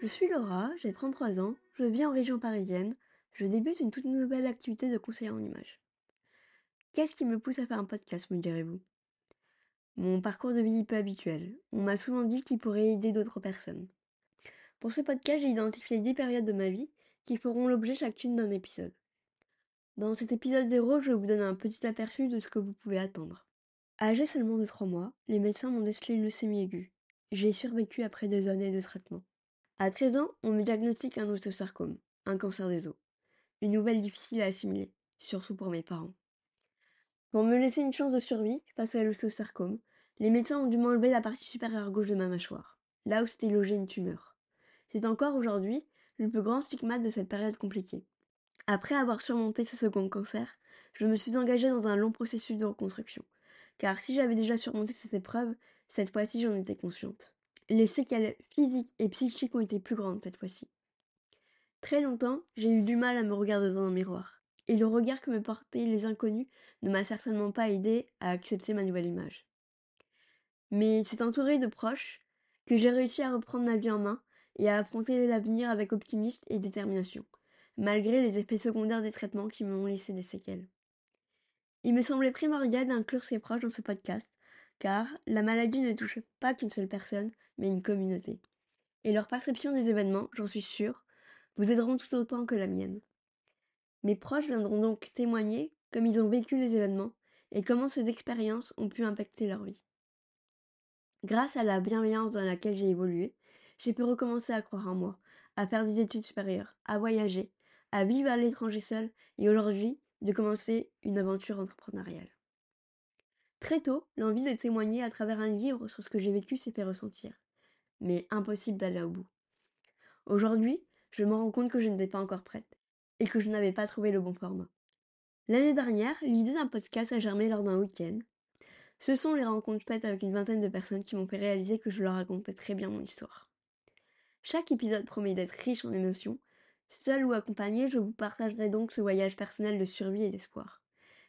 Je suis Laura, j'ai 33 ans, je vis en région parisienne, je débute une toute nouvelle activité de conseiller en images. Qu'est-ce qui me pousse à faire un podcast, me direz-vous? Mon parcours de vie peu habituel. On m'a souvent dit qu'il pourrait aider d'autres personnes. Pour ce podcast, j'ai identifié 10 périodes de ma vie qui feront l'objet chacune d'un épisode. Dans cet épisode 0, je vous donne un petit aperçu de ce que vous pouvez attendre. Âgé seulement de 3 mois, les médecins m'ont décelé une leucémie aiguë. J'ai survécu après deux années de traitement. À 13 ans, on me diagnostique un osteosarcome, un cancer des os. Une nouvelle difficile à assimiler, surtout pour mes parents. Pour me laisser une chance de survie face à l'osteosarcome, les médecins ont dû m'enlever la partie supérieure gauche de ma mâchoire, là où s'était logée une tumeur. C'est encore aujourd'hui le plus grand stigmate de cette période compliquée. Après avoir surmonté ce second cancer, je me suis engagée dans un long processus de reconstruction. Car si j'avais déjà surmonté cette épreuve, cette fois-ci j'en étais consciente les séquelles physiques et psychiques ont été plus grandes cette fois-ci. Très longtemps, j'ai eu du mal à me regarder dans un miroir, et le regard que me portaient les inconnus ne m'a certainement pas aidé à accepter ma nouvelle image. Mais c'est entouré de proches que j'ai réussi à reprendre ma vie en main et à affronter l'avenir avec optimisme et détermination, malgré les effets secondaires des traitements qui m'ont laissé des séquelles. Il me semblait primordial d'inclure ces proches dans ce podcast car la maladie ne touche pas qu'une seule personne, mais une communauté. Et leur perception des événements, j'en suis sûre, vous aideront tout autant que la mienne. Mes proches viendront donc témoigner comme ils ont vécu les événements et comment ces expériences ont pu impacter leur vie. Grâce à la bienveillance dans laquelle j'ai évolué, j'ai pu recommencer à croire en moi, à faire des études supérieures, à voyager, à vivre à l'étranger seul et aujourd'hui de commencer une aventure entrepreneuriale. Très tôt, l'envie de témoigner à travers un livre sur ce que j'ai vécu s'est fait ressentir. Mais impossible d'aller au bout. Aujourd'hui, je me rends compte que je n'étais pas encore prête et que je n'avais pas trouvé le bon format. L'année dernière, l'idée d'un podcast a germé lors d'un week-end. Ce sont les rencontres faites avec une vingtaine de personnes qui m'ont fait réaliser que je leur racontais très bien mon histoire. Chaque épisode promet d'être riche en émotions. Seul ou accompagné, je vous partagerai donc ce voyage personnel de survie et d'espoir.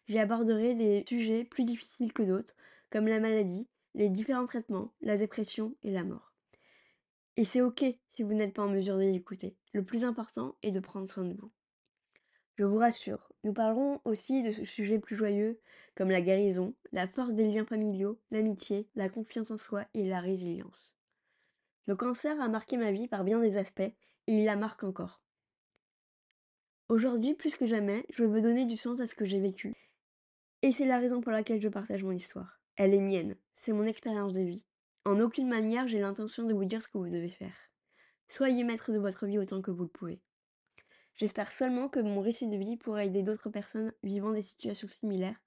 J'y aborderai des sujets plus difficiles que d'autres, comme la maladie, les différents traitements, la dépression et la mort. Et c'est ok si vous n'êtes pas en mesure de l'écouter. Le plus important est de prendre soin de vous. Je vous rassure, nous parlerons aussi de ce sujet plus joyeux, comme la guérison, la force des liens familiaux, l'amitié, la confiance en soi et la résilience. Le cancer a marqué ma vie par bien des aspects, et il la marque encore. Aujourd'hui, plus que jamais, je veux donner du sens à ce que j'ai vécu et c'est la raison pour laquelle je partage mon histoire. Elle est mienne, c'est mon expérience de vie. En aucune manière j'ai l'intention de vous dire ce que vous devez faire. Soyez maître de votre vie autant que vous le pouvez. J'espère seulement que mon récit de vie pourra aider d'autres personnes vivant des situations similaires,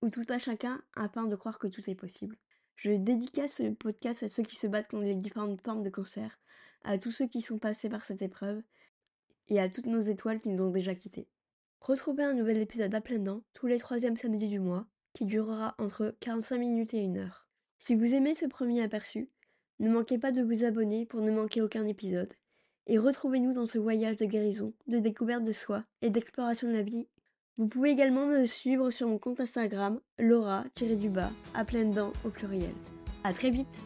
ou tout à chacun afin de croire que tout est possible. Je dédicace ce podcast à ceux qui se battent contre les différentes formes de cancer, à tous ceux qui sont passés par cette épreuve, et à toutes nos étoiles qui nous ont déjà quittés. Retrouvez un nouvel épisode à plein dents tous les troisièmes samedis du mois, qui durera entre 45 minutes et 1 heure. Si vous aimez ce premier aperçu, ne manquez pas de vous abonner pour ne manquer aucun épisode. Et retrouvez-nous dans ce voyage de guérison, de découverte de soi et d'exploration de la vie. Vous pouvez également me suivre sur mon compte Instagram, Laura-du-bas, à pleines dents au pluriel. A très vite